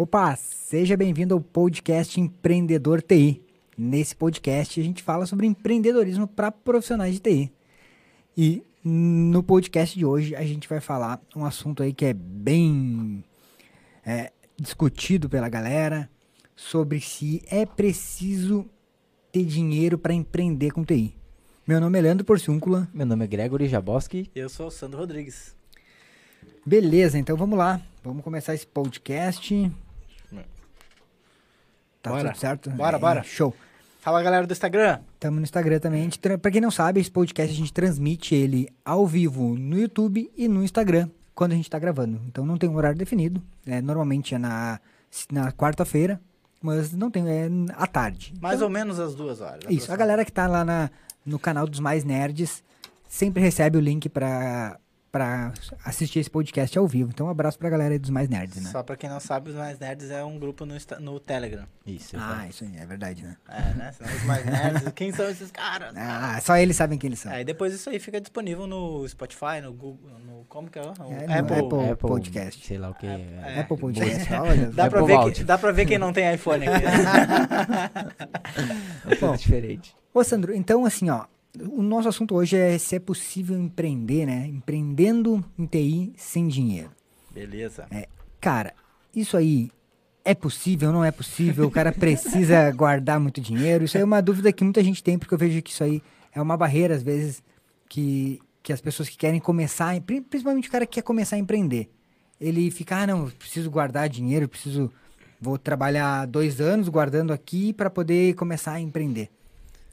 Opa, seja bem-vindo ao podcast Empreendedor TI. Nesse podcast a gente fala sobre empreendedorismo para profissionais de TI. E no podcast de hoje a gente vai falar um assunto aí que é bem é, discutido pela galera sobre se é preciso ter dinheiro para empreender com TI. Meu nome é Leandro Porciúncula. Meu nome é Gregory Jaboski. Eu sou o Sandro Rodrigues. Beleza, então vamos lá. Vamos começar esse podcast. Tá Bora. tudo certo? Bora, É, bora. Show. Fala galera do Instagram. Estamos no Instagram também. A gente Pra quem não sabe, esse podcast a gente transmite ele ao vivo no YouTube e no Instagram quando a gente tá gravando. Então não tem um horário definido. É, normalmente é na, na quarta-feira, mas não tem, é à tarde. Mais Então, ou menos às duas horas. Isso, a galera que tá lá na, no canal dos Mais Nerds sempre recebe o link pra, pra assistir esse podcast ao vivo. Então um abraço pra galera aí dos Mais Nerds, né? Só pra quem não sabe, os Mais Nerds é um grupo no, no Telegram. Isso, Ah, exato. isso aí, é verdade, né? É, né? Senão os Mais Nerds, quem são esses caras? Ah, só eles sabem quem eles são. Aí depois isso aí fica disponível no Spotify, no Google, no... Como que é? o- É, no Apple. Apple. Podcast. Sei lá o que. É, Apple Podcast, olha. Dá pra, Apple ver que, dá pra ver quem não tem iPhone aqui. É Bom. diferente. Ô, Sandro, então assim, ó, o nosso assunto hoje é se é possível empreender, né? Empreendendo em TI sem dinheiro. Beleza. Cara, isso aí é possível, não é possível? O cara precisa guardar muito dinheiro? Isso aí é uma dúvida que muita gente tem, porque eu vejo que isso aí é uma barreira, às vezes, que, que as pessoas que querem começar, principalmente o cara que quer começar a empreender, ele fica, ah, não, preciso guardar dinheiro, preciso, vou trabalhar dois anos guardando aqui para poder começar a empreender.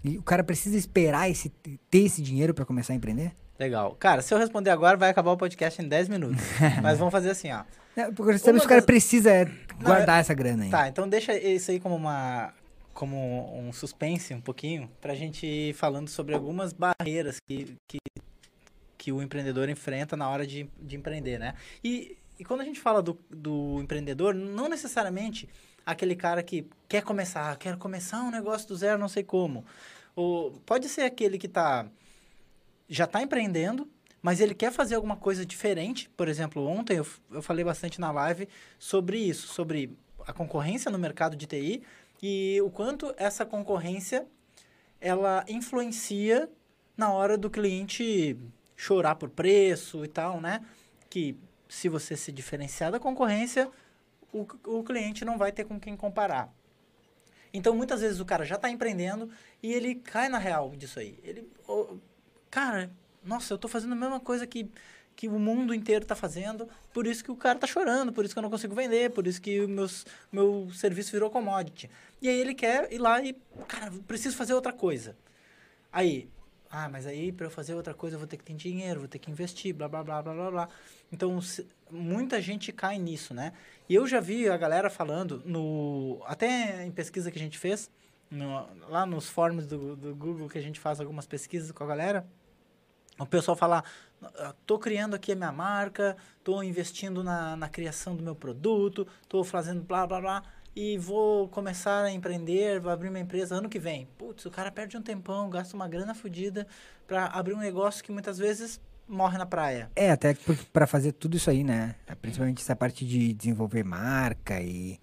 E o cara precisa esperar esse, ter esse dinheiro para começar a empreender? Legal. Cara, se eu responder agora, vai acabar o podcast em 10 minutos. Mas vamos fazer assim, ó. É, porque sabe, se o cara precisa é, Não, guardar essa grana aí. Tá, então deixa isso aí como uma como um suspense um pouquinho pra gente ir falando sobre algumas barreiras que, que, que o empreendedor enfrenta na hora de, de empreender, né? E, e quando a gente fala do, do empreendedor, não necessariamente aquele cara que quer começar, "Ah, quero começar um negócio do zero, não sei como. Ou pode ser aquele que tá já está empreendendo, mas ele quer fazer alguma coisa diferente. Por exemplo, ontem eu, eu falei bastante na live sobre isso, sobre a concorrência no mercado de TI e o quanto essa concorrência ela influencia na hora do cliente chorar por preço e tal, né? Que se você se diferenciar da concorrência, o, o cliente não vai ter com quem comparar. Então, muitas vezes o cara já está empreendendo e ele cai na real disso aí. Ele, ô, cara, nossa, eu estou fazendo a mesma coisa que, que o mundo inteiro está fazendo, por isso que o cara está chorando, por isso que eu não consigo vender, por isso que o meus, meu serviço virou commodity. E aí ele quer ir lá e, cara, preciso fazer outra coisa. Aí, ah, mas aí para eu fazer outra coisa eu vou ter que ter dinheiro, vou ter que investir, blá, blá, blá, blá, blá, blá. Então, se- muita gente cai nisso, né? E eu já vi a galera falando, no até em pesquisa que a gente fez, no- lá nos fóruns do, do Google que a gente faz algumas pesquisas com a galera, o pessoal fala, "Ah, tô criando aqui a minha marca, tô investindo na, na criação do meu produto, tô fazendo blá, blá, blá, e vou começar a empreender, vou abrir uma empresa ano que vem. Putz, o cara perde um tempão, gasta uma grana fodida para abrir um negócio que muitas vezes morre na praia. É, até para fazer tudo isso aí, né? Principalmente essa parte de desenvolver marca e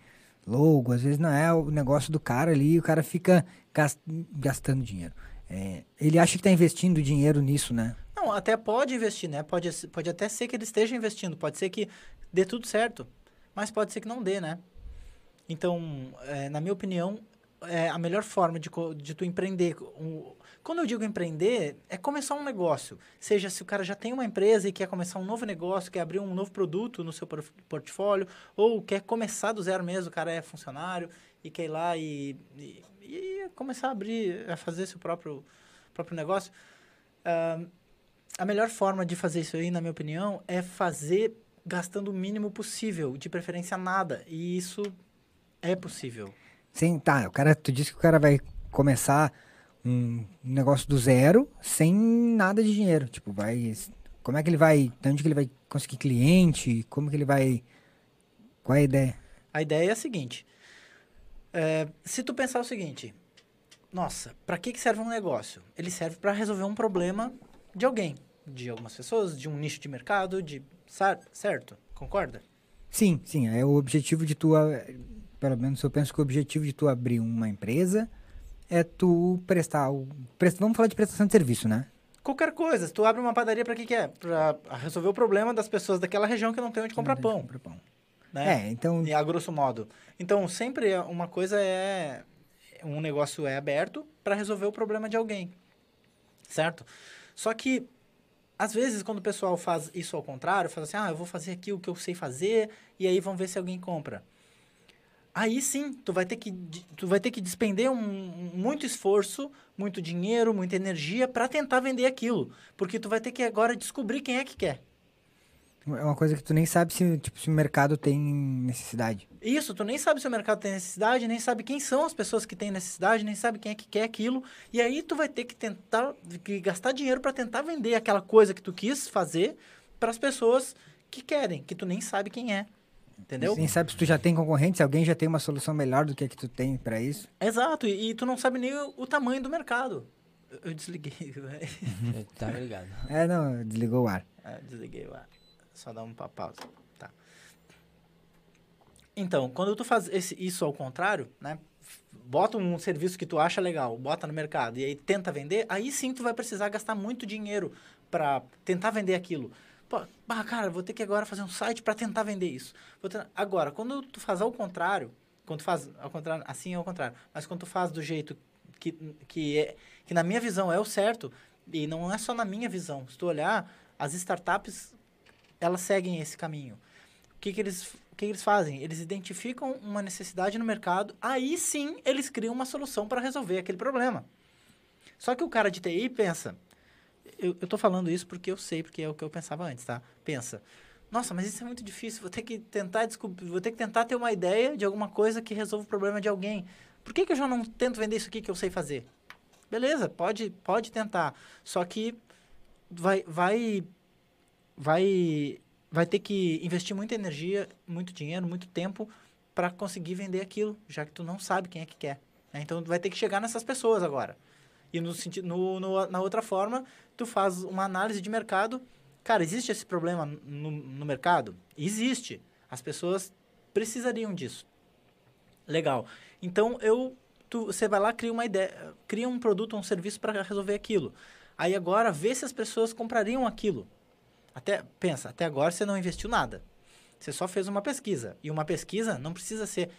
logo, às vezes não é o negócio do cara ali, o cara fica gas- gastando dinheiro. É, ele acha que tá investindo dinheiro nisso, né? Não, até pode investir, né? Pode, pode até ser que ele esteja investindo, pode ser que dê tudo certo, mas pode ser que não dê, né? Então, é, na minha opinião, é a melhor forma de, de tu empreender. um- quando eu digo empreender, é começar um negócio. Seja se o cara já tem uma empresa e quer começar um novo negócio, quer abrir um novo produto no seu portfólio, ou quer começar do zero mesmo, o cara é funcionário e quer ir lá e, e, e começar a abrir, a fazer seu próprio, próprio negócio. Ah, a melhor forma de fazer isso aí, na minha opinião, é fazer gastando o mínimo possível, de preferência nada. E isso é possível. Sem, tá, o cara, tu disse que o cara vai começar um negócio do zero sem nada de dinheiro. Tipo, vai. Como é que ele vai. De onde que ele vai conseguir cliente? Como que ele vai. Qual é a ideia? A ideia é a seguinte: é, se tu pensar o seguinte, nossa, para que, que serve um negócio? Ele serve para resolver um problema de alguém, de algumas pessoas, de um nicho de mercado, de certo? Concorda? Sim, sim. É o objetivo de tu. Pelo menos eu penso que o objetivo de tu abrir uma empresa é tu prestar. O, prest- vamos falar de prestação de serviço, né? Qualquer coisa. Se tu abre uma padaria, pra que que é? Pra resolver o problema das pessoas daquela região que não tem onde comprar pão, Comprar pão. né? É, então. E a grosso modo. Então, sempre é- uma coisa é... Um negócio é aberto para resolver o problema de alguém. Certo? Só que, às vezes, quando o pessoal faz isso ao contrário, faz assim, ah, eu vou fazer aqui o que eu sei fazer, e aí vamos ver se alguém compra. Aí sim, tu vai ter que, tu vai ter que despender um- muito esforço, muito dinheiro, muita energia para tentar vender aquilo. Porque tu vai ter que agora descobrir quem é que quer. É uma coisa que tu nem sabe se, tipo, se o mercado tem necessidade. Isso, tu nem sabe se o mercado tem necessidade, nem sabe quem são as pessoas que têm necessidade, nem sabe quem é que quer aquilo. E aí tu vai ter que tentar, que gastar dinheiro para tentar vender aquela coisa que tu quis fazer para as pessoas que querem, que tu nem sabe quem é. Entendeu? Nem sabe se tu já tem concorrente, se alguém já tem uma solução melhor do que a que tu tem pra isso. Exato, e, e tu não sabe nem o, o tamanho do mercado. Eu, eu desliguei. Tá ligado. É, não, desligou o ar. Ah, desliguei o ar. Só dá uma pausa. Tá. Então, quando tu faz esse- isso ao contrário, né? Bota um serviço que tu acha legal, bota no mercado e aí tenta vender, aí sim tu vai precisar gastar muito dinheiro para tentar vender aquilo. Pô, bah, cara, vou ter que agora fazer um site para tentar vender isso. Tentar- Agora, quando tu faz ao contrário, quando tu faz ao contrário, assim é ao contrário, mas quando tu faz do jeito que, que, é, que na minha visão é o certo, e não é só na minha visão, se tu olhar, as startups elas seguem esse caminho. O que, que, eles, o que eles fazem? Eles identificam uma necessidade no mercado, aí sim eles criam uma solução para resolver aquele problema. Só que o cara de TI pensa, eu, eu tô falando isso porque eu sei, porque é o que eu pensava antes, tá? Pensa, nossa, mas isso é muito difícil, vou ter que tentar descobrir, vou ter que tentar ter uma ideia de alguma coisa que resolva o problema de alguém. Por que, que eu já não tento vender isso aqui que eu sei fazer? Beleza, pode, pode tentar. Só que vai, vai, vai, vai ter que investir muita energia, muito dinheiro, muito tempo para conseguir vender aquilo, já que tu não sabe quem é que quer. né? Então, vai ter que chegar nessas pessoas agora. E no, sentido, no, no, na outra forma, tu faz uma análise de mercado. Cara, existe esse problema no, no mercado? Existe. As pessoas precisariam disso. Legal. Então, eu, tu, você vai lá, cria uma ideia, cria um produto um serviço para resolver aquilo. Aí agora, vê se as pessoas comprariam aquilo. Até, pensa, até agora você não investiu nada. Você só fez uma pesquisa. E uma pesquisa não precisa ser...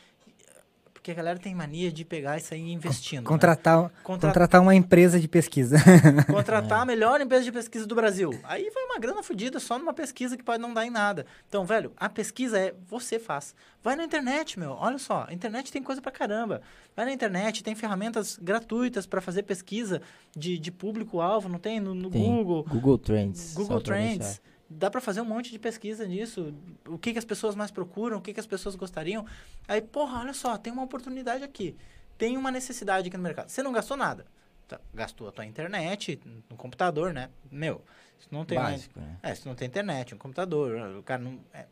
Porque a galera tem mania de pegar e sair investindo. né? Contratar, Contra- contratar uma empresa de pesquisa. Contratar a melhor empresa de pesquisa do Brasil. Aí vai uma grana fodida só numa pesquisa que pode não dar em nada. Então, velho, a pesquisa é você faz. Vai na internet, meu. Olha só, a internet tem coisa pra caramba. Vai na internet, tem ferramentas gratuitas pra fazer pesquisa de, de público-alvo, não tem? No, no Tem. Google. Google Trends. Google Trends. Dá pra fazer um monte de pesquisa nisso. O que, que as pessoas mais procuram, o que, que as pessoas gostariam. Aí, porra, olha só, tem uma oportunidade aqui. Tem uma necessidade aqui no mercado. Você não gastou nada. Tá, Gastou a tua internet, no computador, né? Meu, se não tem... Básico, né? É, se não tem internet, um computador, o cara não... É,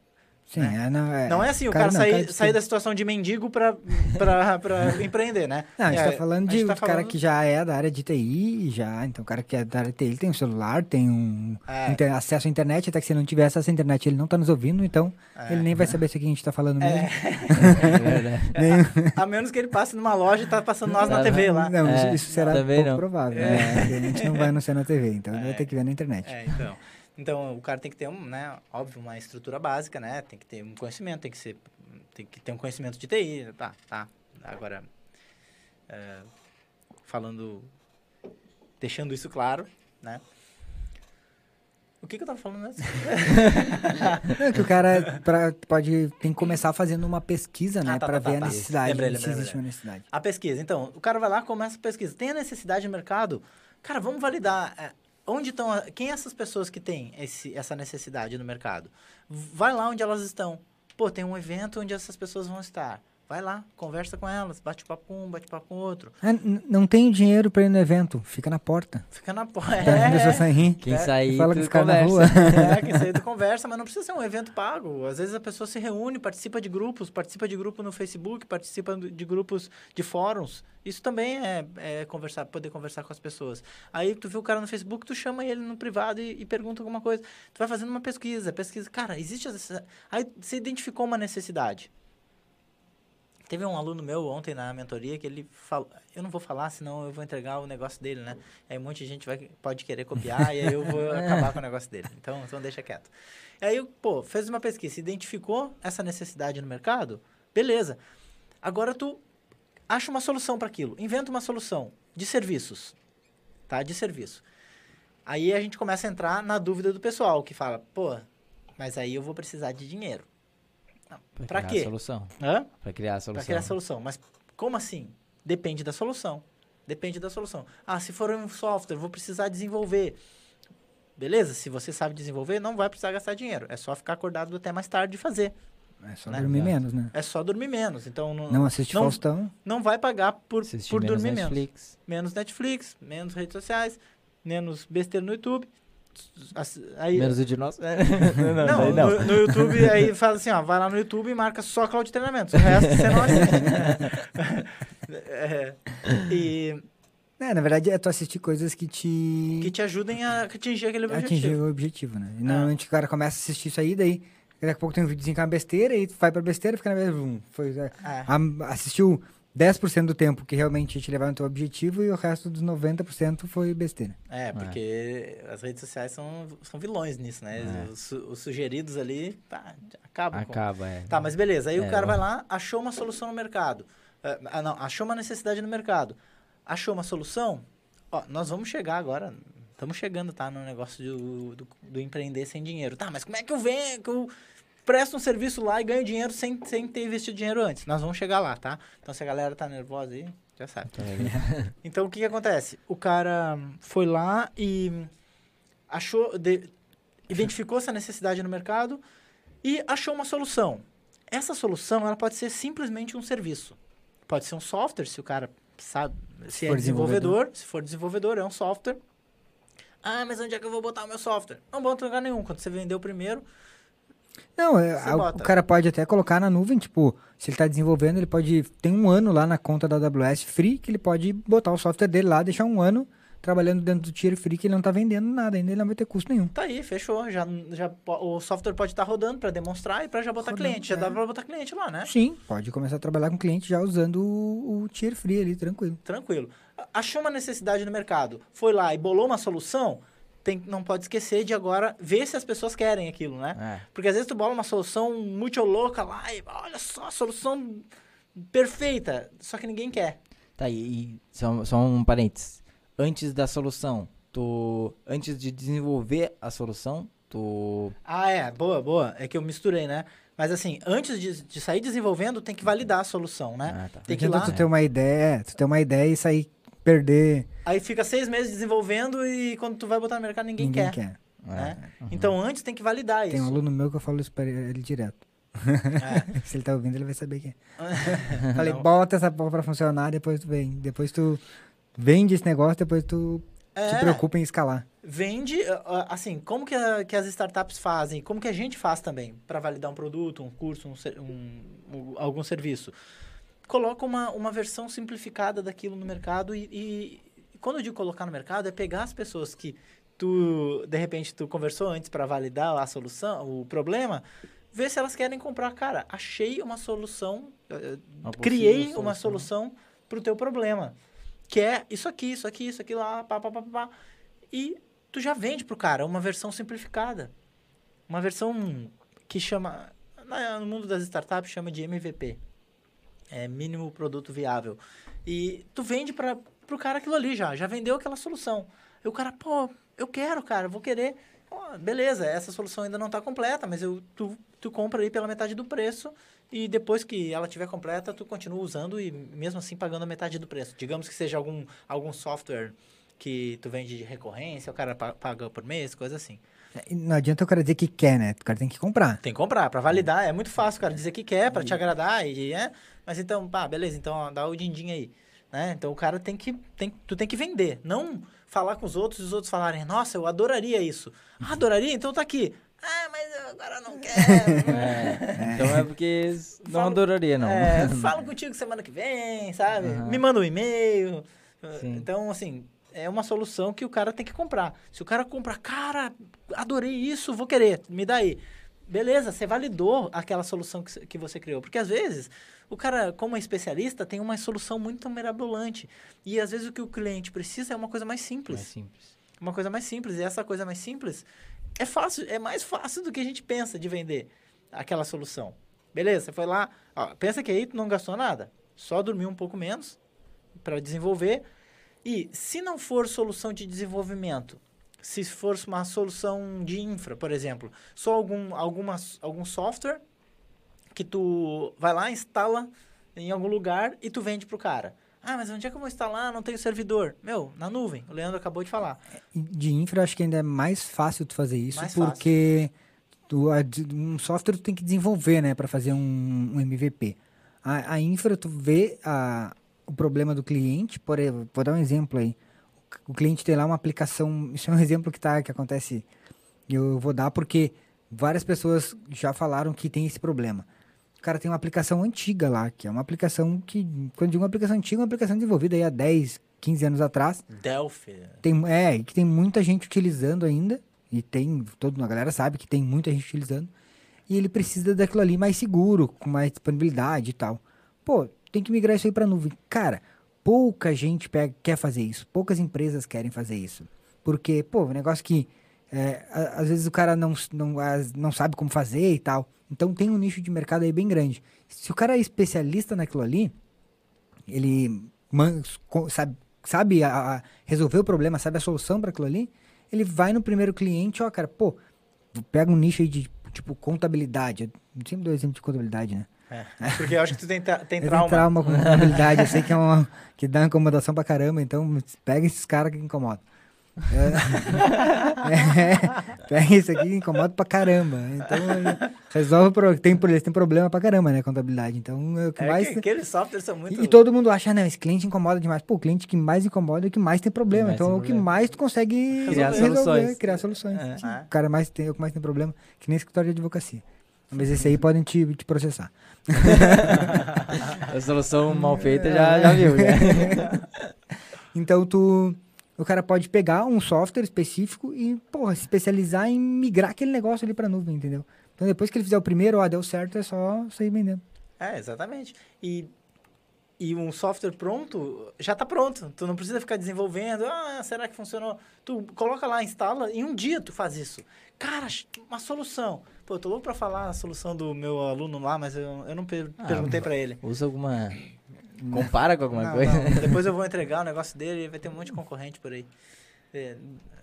Sim, é, não, é, não é assim, o cara, não, sair, cara, sair da situação de mendigo pra, pra, pra empreender, né? Não, a gente É, tá falando a de um tá cara falando- que já é da área de TI, já. Então, o cara que é da área de TI, ele tem um celular, tem um É. inter- acesso à internet, até que se não tiver acesso à internet, ele não tá nos ouvindo, então É. ele nem vai saber se aqui a gente tá falando mesmo. É verdade. Nem- A menos que ele passe numa loja e tá passando nós na TV lá. Não, isso, É, isso será pouco não. provável. né? A gente não vai anunciar na TV, então ele vai ter que ver na internet. É, então. Então, o cara tem que ter, um, né, óbvio, uma estrutura básica, né? Tem que ter um conhecimento, tem que ser, tem que ter um conhecimento de TI, tá, tá. Agora, é, falando, deixando isso claro, né? O que que eu tava falando mesmo? É que o cara pra- pode, tem que começar fazendo uma pesquisa, né? Ah, tá, pra tá, ver tá, a tá. necessidade, Lembrei, se lembrei, existe lembrei. uma necessidade. A pesquisa. Então, o cara vai lá, começa a pesquisa. Tem a necessidade no mercado? Cara, vamos validar. Onde estão. Quem é essas pessoas que têm esse, essa necessidade no mercado? Vai lá onde elas estão. Pô, tem um evento onde essas pessoas vão estar. Vai lá, conversa com elas, bate papo com um, bate papo com outro. N- não tem dinheiro pra ir no evento, fica na porta. Fica na porta. Tá É, saírem? Quem É, sair, fala com os caras na conversa. rua. é, que sair tu conversa, mas não precisa ser um evento pago. Às vezes a pessoa se reúne, participa de grupos, participa de grupo no Facebook, participa de grupos de fóruns. Isso também é, é conversar, poder conversar com as pessoas. Aí tu vê o cara no Facebook, tu chama ele no privado e, e pergunta alguma coisa. Tu vai fazendo uma pesquisa, pesquisa, cara, existe essa... Aí você identificou uma necessidade. Teve um aluno meu ontem na mentoria que ele falou, eu não vou falar, senão eu vou entregar o negócio dele, né? Aí um monte de gente vai, pode querer copiar e aí eu vou acabar com o negócio dele. Então, então deixa quieto. Aí, pô, fez uma pesquisa, identificou essa necessidade no mercado, beleza. Agora tu acha uma solução para aquilo, inventa uma solução de serviços, tá? De serviço. Aí a gente começa a entrar na dúvida do pessoal, que fala, pô, mas aí eu vou precisar de dinheiro. Pra criar quê? solução. Hã? Pra criar a solução. Para criar a solução. Mas como assim? Depende da solução. Depende da solução. Ah, se for um software, vou precisar desenvolver. Beleza? Se você sabe desenvolver, não vai precisar gastar dinheiro. É só ficar acordado até mais tarde e fazer. É só Né? dormir menos, né? É só dormir menos. Então não, Não assiste não- Faustão. não vai pagar por, Assistir por menos dormir menos. Netflix. Menos Netflix, menos redes sociais, menos besteira no YouTube. Aí, Menos o de nós. não, Não, não. No, no YouTube, aí fala assim, ó, vai lá no YouTube e marca só cloud de treinamento. O resto você não assiste. É, e É, na verdade é tu assistir coisas que te que te ajudem a atingir aquele objetivo. atingir o objetivo, né? E normalmente o cara começa a assistir isso aí, daí daqui a pouco tem um videozinho com uma besteira, e tu vai pra besteira, fica na mesma. Foi, é, É. a- assistiu 10% do tempo que realmente te levar no teu objetivo e o resto dos 90% foi besteira. É, porque as redes sociais são, são vilões nisso, né? É. Os, os sugeridos ali, pá, acabam com... Acaba, é. Tá, mas beleza. Aí o É, cara ó. vai lá, achou uma solução no mercado. É, Ah, não, achou uma necessidade no mercado. Achou uma solução? Ó, nós vamos chegar agora. Estamos chegando, tá? No negócio do, do, do empreender sem dinheiro. Tá, mas como é que eu venho? Que eu presto um serviço lá e ganho dinheiro sem, sem ter investido dinheiro antes? Nós vamos chegar lá, tá? Então se a galera tá nervosa aí, já sabe. Tá? Então, o que, que acontece? O cara foi lá e achou, de- identificou essa necessidade no mercado e achou uma solução. Essa solução, ela pode ser simplesmente um serviço. Pode ser um software, se o cara sabe, se, é for desenvolvedor, se for desenvolvedor, é um software. Ah, mas onde é que eu vou botar o meu software? Não bota em lugar nenhum. Quando você vendeu o primeiro, Não, é, a- o cara pode até colocar na nuvem, tipo, se ele tá desenvolvendo, ele pode. Tem um ano lá na conta da AWS free, que ele pode botar o software dele lá, deixar um ano trabalhando dentro do tier free, que ele não tá vendendo nada ainda, ele não vai ter custo nenhum. tá aí, fechou. Já, já, o software pode estar rodando para demonstrar e para já botar Rodando, cliente. Já é. dá para botar cliente lá, né? Sim, pode começar a trabalhar com cliente já usando o, o tier free ali, tranquilo. Tranquilo. Achou uma necessidade no mercado, foi lá e bolou uma solução, tem, não pode esquecer de agora ver se as pessoas querem aquilo, né? É. Porque às vezes tu bola uma solução muito louca lá e olha só, a solução perfeita, só que ninguém quer. Tá, e, e só, só um parênteses. Antes da solução, tu. Antes de desenvolver a solução, tu. Ah, é, boa, boa. É que eu misturei, né? Mas assim, antes de, de sair desenvolvendo, tem que validar a solução, né? Ah, tá. Tem que ir lá. tu ter uma ideia, é, tu ter uma ideia e sair perder. Aí fica seis meses desenvolvendo e quando tu vai botar no mercado, ninguém, quer. quer. né? Uhum. Então antes tem que validar Tem um isso. aluno meu que eu falo isso pra ele direto. É. Se ele tá ouvindo, ele vai saber que é. Falei, Não. bota essa porra pra funcionar, depois tu vem. Depois tu vende esse negócio, depois tu se É. preocupa em escalar. Vende, ah, ah, assim, como que, a- que as startups fazem, como que a gente faz também para validar um produto, um curso, um, um- um- algum serviço. Coloca uma, uma versão simplificada daquilo no mercado e, e quando eu digo colocar no mercado, é pegar as pessoas que tu, de repente, tu conversou antes para validar a solução, o problema, ver se elas querem comprar. Cara, achei uma solução, eh, Uma possível criei uma solução. solução para o teu problema. Que é isso aqui, isso aqui, isso aqui lá, pá, pá, pá, pá. E tu já vende pro cara uma versão simplificada. Uma versão que chama, no mundo das startups, chama de MVP. É mínimo produto viável. E tu vende para pro cara aquilo ali já, já vendeu aquela solução. E o cara, pô, eu quero, cara, vou querer. Beleza, essa solução ainda não está completa, mas eu, tu, tu compra aí pela metade do preço e depois que ela estiver completa, tu continua usando e mesmo assim pagando a metade do preço. Digamos que seja algum, algum software que tu vende de recorrência, o cara pa- paga por mês, coisa assim. Não adianta o cara dizer que quer, né? O cara tem que comprar. Tem que comprar, pra validar. É muito fácil, cara, dizer que quer, pra te agradar. E, é, mas então, pá, beleza, então dá o din-din aí. Né? Então o cara tem que, tem, tu tem que vender. Não falar com os outros e os outros falarem, nossa, eu adoraria isso. Ah, adoraria? Então tá aqui. Ah, mas eu agora não quero. É, então é porque não Falo- adoraria, não. É, falo contigo semana que vem, sabe? Aham. Me manda um e-mail. Sim. Então, assim, é uma solução que o cara tem que comprar. Se o cara comprar, cara, adorei isso, vou querer, me dá aí. Beleza, você validou aquela solução que, que você criou. Porque às vezes, o cara, como é especialista, tem uma solução muito mirabolante. E às vezes o que o cliente precisa é uma coisa mais simples Mais simples. uma coisa mais simples. E essa coisa mais simples é fácil, é mais fácil do que a gente pensa de vender aquela solução. Beleza, você foi lá, ó, pensa que aí tu não gastou nada, só dormiu um pouco menos para desenvolver. E se não for solução de desenvolvimento, se for uma solução de infra, por exemplo, só algum, alguma, algum software que tu vai lá, instala em algum lugar e tu vende pro cara. Ah, mas onde é que eu vou instalar? Não tenho servidor. Meu, na nuvem. O Leandro acabou de falar. De infra, acho que ainda é mais fácil tu fazer isso, Mais porque tu, um software tu tem que desenvolver, né, para fazer um, um MVP. A, a infra, tu vê a, o problema do cliente, por exemplo, vou dar um exemplo aí. O cliente tem lá uma aplicação, isso é um exemplo que, tá, que acontece, eu vou dar porque várias pessoas já falaram que tem esse problema. O cara tem uma aplicação antiga lá, que é uma aplicação que, quando digo uma aplicação antiga, é uma aplicação desenvolvida aí há 10, 15 anos atrás, Delphi. tem, é, que tem muita gente utilizando ainda. E tem, toda a galera sabe que tem muita gente utilizando. E ele precisa daquilo ali mais seguro, com mais disponibilidade e tal. Pô, tem que migrar isso aí pra nuvem. Cara, pouca gente pega- quer fazer isso. Poucas empresas querem fazer isso. Porque, pô, um negócio que é, às vezes o cara não, não, não sabe como fazer e tal. Então tem um nicho de mercado aí bem grande. Se o cara é especialista naquilo ali, ele sabe, sabe a- a- resolver o problema, sabe a solução para aquilo ali, ele vai no primeiro cliente, ó, cara, pô, pega um nicho aí de, tipo, contabilidade. Eu sempre dou exemplo de contabilidade, né? É, porque eu acho que tu tem, tem trauma. trauma com contabilidade, eu sei que é uma, que dá incomodação pra caramba, então pega esses caras que incomodam. É, é, pega isso aqui que incomoda pra caramba. Então, resolve o pro- tem, eles têm problema pra caramba, né, contabilidade. Então, é o que É mais... que aqueles softwares são muito... E, e todo mundo acha, não, esse cliente incomoda demais. Pô, o cliente que mais incomoda é o que mais tem problema. Mais então tem é o que problema. mais tu consegue Criar resolver, soluções. criar soluções. É. Sim, É. O cara mais tem, é o que mais tem problema, que nem escritório de advocacia. Mas esse aí podem te, te processar. A solução mal feita já, já viu, né? Então tu. O cara pode pegar um software específico e, porra, se especializar em migrar aquele negócio ali pra nuvem, entendeu? Então depois que ele fizer o primeiro, ó, deu certo, é só sair vendendo. É, exatamente. E, e um software pronto, já tá pronto. Tu não precisa ficar desenvolvendo. Ah, será que funcionou? Tu coloca lá, instala, em um dia tu faz isso. Cara, uma solução. Pô, eu tô louco pra falar a solução do meu aluno lá, mas eu, eu não per- Ah, perguntei pra ele. Usa alguma. Compara com alguma Não, coisa. não, Depois eu vou entregar o negócio dele e vai ter um monte de concorrente por aí. É,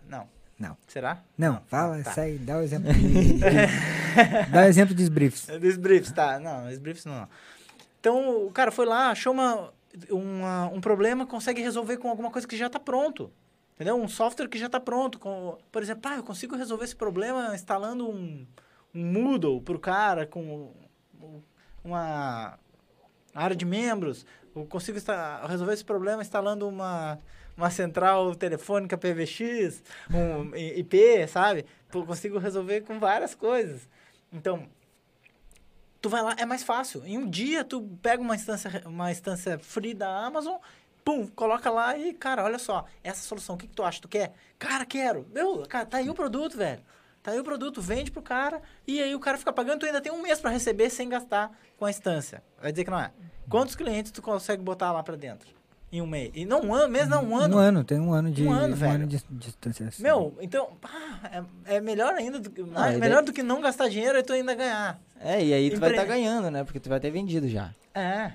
não. Não. Será? Não, fala, tá. segue, dá o exemplo de, Dá o exemplo dos briefs. É Dos briefs, tá. Não, os briefs não. Então, o cara foi lá, achou uma, uma- um problema, consegue resolver com alguma coisa que já está pronto. Entendeu? Um software que já está pronto. Com, por exemplo, ah, eu consigo resolver esse problema instalando um, um Moodle para o cara com uma área de membros. Eu consigo insta- resolver esse problema instalando uma, uma central telefônica PVX, um IP, sabe? Eu consigo resolver com várias coisas. Então, tu vai lá, é mais fácil. Em um dia, tu pega uma instância, uma instância free da Amazon, pum, coloca lá e, cara, olha só, essa solução, o que, que tu acha? Tu quer? Cara, quero. Meu, cara, tá aí o produto, velho. Tá aí o produto, vende pro cara, e aí o cara fica pagando, tu ainda tem um mês para receber sem gastar com a instância. Vai dizer que não é. Quantos clientes tu consegue botar lá para dentro? Em um mês? E não um ano, mês não, um ano. Um ano, tem um ano de, Um ano, velho. de, de distância. assim. Meu, então, pá, é, é melhor ainda, do que, Ah, é melhor daí- do que não gastar dinheiro e tu ainda ganhar. É, e aí tu vai Empre- estar ganhando, né? Porque tu vai ter vendido já. É.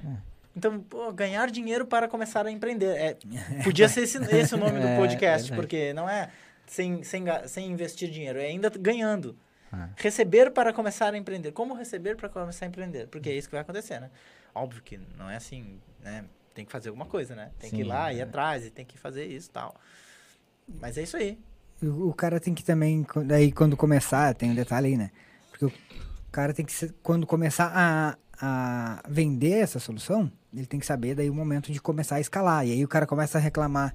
Então, pô, ganhar dinheiro para começar a empreender. É, podia ser esse, esse o nome do É, podcast, verdade. porque não é sem, sem, sem investir dinheiro, é ainda ganhando. Ah. Receber para começar a empreender. Como receber para começar a empreender? Porque é isso que vai acontecer, né? Óbvio que não é assim, né? Tem que fazer alguma coisa, né? Tem que ir Sim, lá, ir é. atrás, e tem que fazer isso tal. Mas é isso aí. O, cara tem que também, daí quando começar, tem um detalhe aí, né? Porque o cara tem que, quando começar a, a vender essa solução, ele tem que saber daí o momento de começar a escalar. E aí o cara começa a reclamar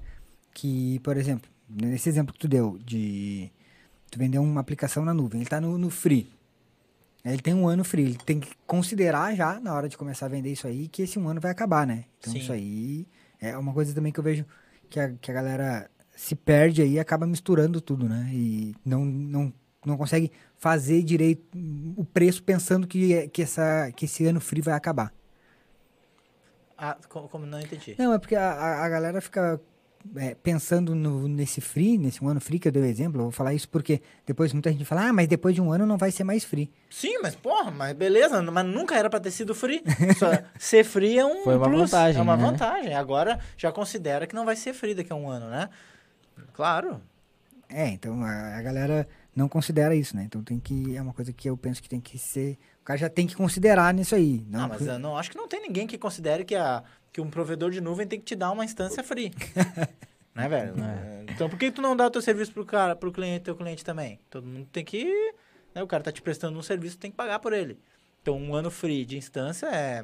que, por exemplo, nesse exemplo que tu deu, de tu vender uma aplicação na nuvem, ele tá no, no free. Ele tem um ano free, ele tem que considerar já, na hora de começar a vender isso aí, que esse um ano vai acabar, né? Então Sim. isso aí é uma coisa também que eu vejo que a, que a galera se perde aí e acaba misturando tudo, né? E não, não, não consegue fazer direito o preço pensando que, é- que, essa, que esse ano free vai acabar. Ah, como, como não entendi. Não, é porque a, a, a galera fica é, pensando no, nesse free, nesse um ano free que eu dei o exemplo. Eu vou falar isso porque depois muita gente fala, ah, mas depois de um ano não vai ser mais free. Sim, mas porra, mas beleza, mas nunca era pra ter sido free. Só ser free é um Foi uma plus, vantagem, É uma né? vantagem. Agora já considera que não vai ser free daqui a um ano, né? Claro. É, então a, a galera não considera isso, né? Então tem que. É uma coisa que eu penso que tem que ser. O cara já tem que considerar nisso aí. Não, Não, mas eu não, acho que não tem ninguém que considere que, a, que um provedor de nuvem tem que te dar uma instância free. né, velho? Então por que tu não dá o teu serviço pro cara, pro cliente, teu cliente também? Todo mundo tem que. né, o cara tá te prestando um serviço, tem que pagar por ele. Então um ano free de instância é.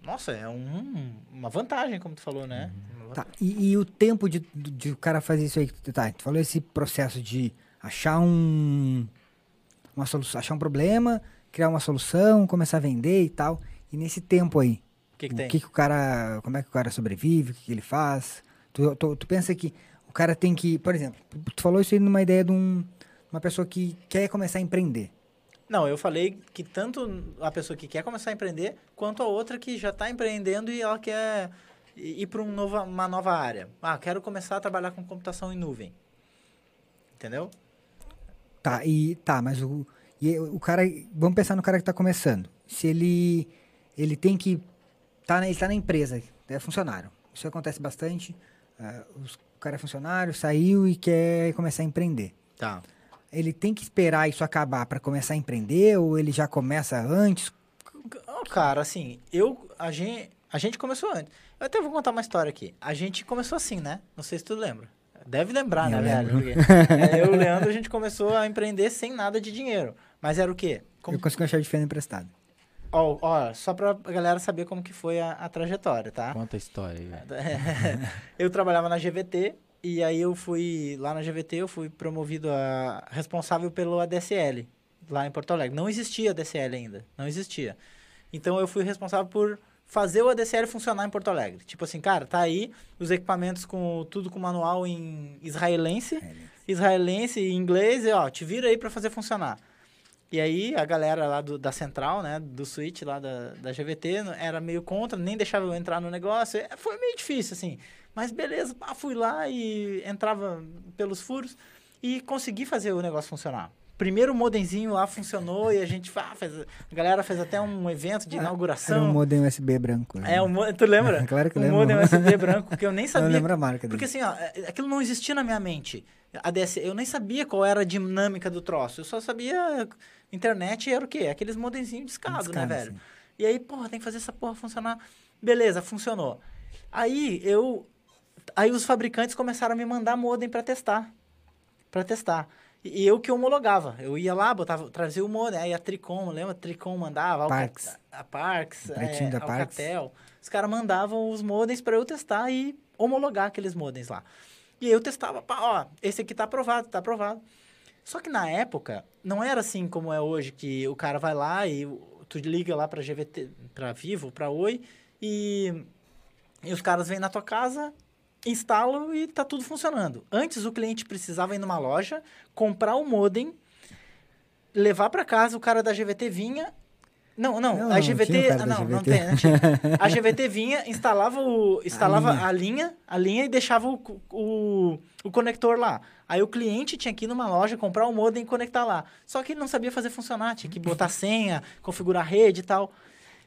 Nossa, é um- uma vantagem, como tu falou, né? Uma Tá, e, e o tempo de, de o cara fazer isso aí, tá, tu falou esse processo de achar um uma solução, achar um problema, criar uma solução, começar a vender e tal. E nesse tempo aí, O que, que o tem? que, que o cara, como é que o cara sobrevive, o que, que ele faz? Tu, tu, tu pensa que o cara tem que, por exemplo, tu falou isso aí numa ideia de um, uma pessoa que quer começar a empreender. Não, eu falei que tanto a pessoa que quer começar a empreender, quanto a outra que já está empreendendo e ela quer ir para um nova, uma nova área. Ah, quero começar a trabalhar com computação em nuvem. Entendeu? Tá, e tá, mas o, e o cara, vamos pensar no cara que tá começando. Se ele ele tem que tá, na- ele tá na empresa, é funcionário. Isso acontece bastante. ah, os- o cara é funcionário, saiu e quer começar a empreender. Tá. Ele tem que esperar isso acabar para começar a empreender ou ele já começa antes? cara, assim, eu, a gente, a gente começou antes. Eu até vou contar uma história aqui. A gente começou assim, né? Não sei se tu lembra. Deve lembrar, Eu né, velho? Porque, é, eu e o Leandro, a gente começou a empreender sem nada de dinheiro. Mas era o quê? Como Eu consigo achar de fenda emprestado. Ó, ó, só pra galera saber como que foi a, a trajetória, tá? Conta a história aí, velho. eu trabalhava na GVT e aí eu fui, lá na GVT, eu fui promovido a responsável pelo ADSL, lá em Porto Alegre. Não existia ADSL ainda, não existia. Então eu fui responsável por fazer o ADSL funcionar em Porto Alegre. Tipo assim, cara, tá aí os equipamentos com tudo com manual em israelense, israelense e inglês, e ó, te vira aí pra fazer funcionar. E aí a galera lá do- da central, né, do switch lá da, da GVT, era meio contra, nem deixava eu entrar no negócio. É, Foi meio difícil, assim. Mas beleza, pá, fui lá e entrava pelos furos e consegui fazer o negócio funcionar. Primeiro modemzinho lá funcionou e a gente ah, fez, a galera fez até um evento de Era um inauguração. modem USB branco. né? É, um, tu lembra? Claro que um lembro. modem USB branco que eu nem sabia. não lembro a marca Porque dele. assim, ó, é- aquilo não existia na minha mente. A DS, eu nem sabia qual era a dinâmica do troço. Eu só sabia internet era o quê? Aqueles modemzinhos discados, né, Discado, velho? sim. E aí, porra, tem que fazer essa porra funcionar. Beleza, funcionou. Aí eu aí os fabricantes começaram a me mandar modem para testar. Para testar. E eu que homologava. Eu ia lá, botava, trazia o modem, aí a Tricom, lembra? A Tricom mandava, Parks. a Parks, é, da a Parks. Alcatel. Os caras mandavam os modems para eu testar e homologar aqueles modems lá. E eu testava, pá, ó, esse aqui tá aprovado, tá aprovado. Só que na época, não era assim como é hoje, que o cara vai lá e tu liga lá pra GVT, pra Vivo, pra Oi, e, e os caras vêm na tua casa, instalam e tá tudo funcionando. Antes o cliente precisava ir numa loja, comprar o modem, levar pra casa, o cara da GVT vinha. Não, não, Não, a não, GVT. ah, não, não GVT. tem. não tinha. A GVT vinha, instalava, o, instalava linha. a linha, a linha e deixava o, o, o conector lá. Aí o cliente tinha que ir numa loja, comprar o modem e conectar lá. Só que ele não sabia fazer funcionar, tinha que botar senha, configurar a rede e tal.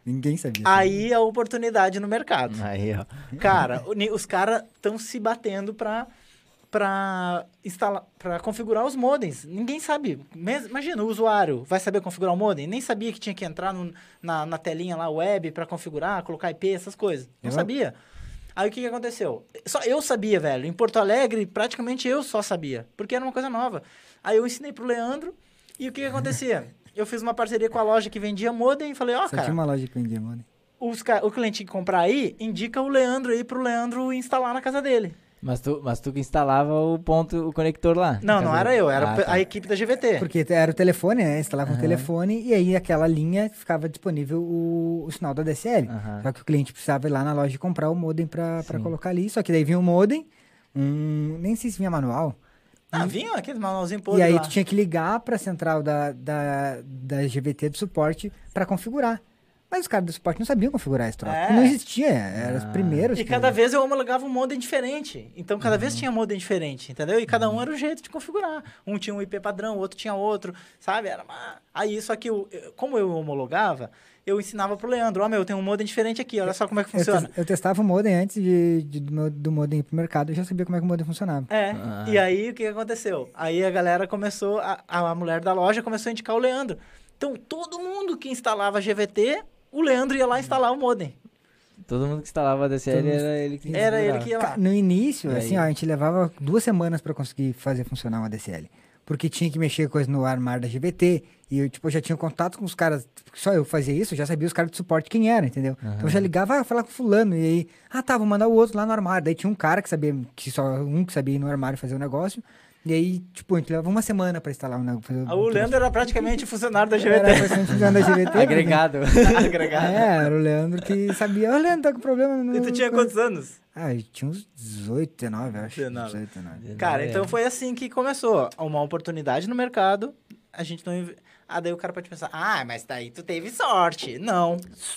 Ninguém sabia. Aí a oportunidade no mercado. Aí, ó. Cara, os caras estão se batendo pra, pra, instalar, pra configurar os modems. Ninguém sabe. Imagina, o usuário vai saber configurar o modem? Nem sabia que tinha que entrar no- na, na telinha lá, web, pra configurar, colocar IP, essas coisas. Não Eu- sabia. Aí o que, que aconteceu? Só eu sabia, velho. Em Porto Alegre, praticamente eu só sabia. Porque era uma coisa nova. Aí eu ensinei pro Leandro. E o que, que acontecia? eu fiz uma parceria com a loja que vendia modem e falei, ó, Só cara, tinha uma loja que vendia modem. os o cliente que comprar aí, indica o Leandro aí pro Leandro instalar na casa dele. Mas tu, mas tu que instalava o ponto, o conector lá. Não, não era eu, era Ah, tá. a equipe da GVT. Porque era o telefone, né? Instalava um Aham. telefone e aí aquela linha ficava disponível o, o sinal da DSL. Aham. Só que o cliente precisava ir lá na loja e comprar o modem pra, pra Sim. colocar ali. Só que daí vinha o modem, um, nem sei se vinha manual. Ah, vinha aquele manualzinho e podre aí lá. tu tinha que ligar pra central da, da, da GVT do suporte pra configurar. Mas os caras do suporte não sabiam configurar esse troço. É. Não existia, eram os Ah. primeiros. E que- cada vez eu homologava um modem diferente. Então, cada vez tinha modem diferente, entendeu? E cada um era o jeito de configurar. Um tinha um IP padrão, o outro tinha outro, sabe? Era uma... Aí, só que, eu, eu- como eu homologava, eu ensinava pro Leandro, ó, meu, tem um modem diferente aqui, olha só como é que eu, funciona. tes- eu testava o modem antes de, de- do, do modem ir pro mercado, eu já sabia como é que o modem funcionava. É, Ah. e aí o que que aconteceu? Aí a galera começou, a, a mulher da loja começou a indicar o Leandro. Então, todo mundo que instalava GVT, o Leandro ia lá instalar o modem. Todo mundo que instalava a DSL Todo era ele que Era ele que ia lá. No início, E assim, ó, a gente levava duas semanas pra conseguir fazer funcionar uma DSL. Porque tinha que mexer coisa no armário da GVT. E eu, tipo, já tinha contato com os caras. porque Só eu fazia isso, eu já sabia os caras de suporte quem era, entendeu? Então eu já ligava, ah, falar com fulano. E aí, ah, tá, vou mandar o outro lá no armário. Daí tinha um cara que sabia, que só um que sabia ir no armário fazer o negócio. E aí, tipo, a gente levava uma semana pra instalar o negócio. Ah, O Leandro era praticamente funcionário da era GVT. bastante usando a GVT. porque- Agregado. Agregado. É, era o Leandro que sabia. Ô, Leandro, tá com problema no. E tu tinha quantos anos? Ah, eu tinha uns 18, 19, eu acho. 19. 18, 19. Cara, É. então foi assim que começou. Uma oportunidade no mercado, a gente não... Ah, daí o cara pode pensar, ah, mas daí tu teve sorte. Não.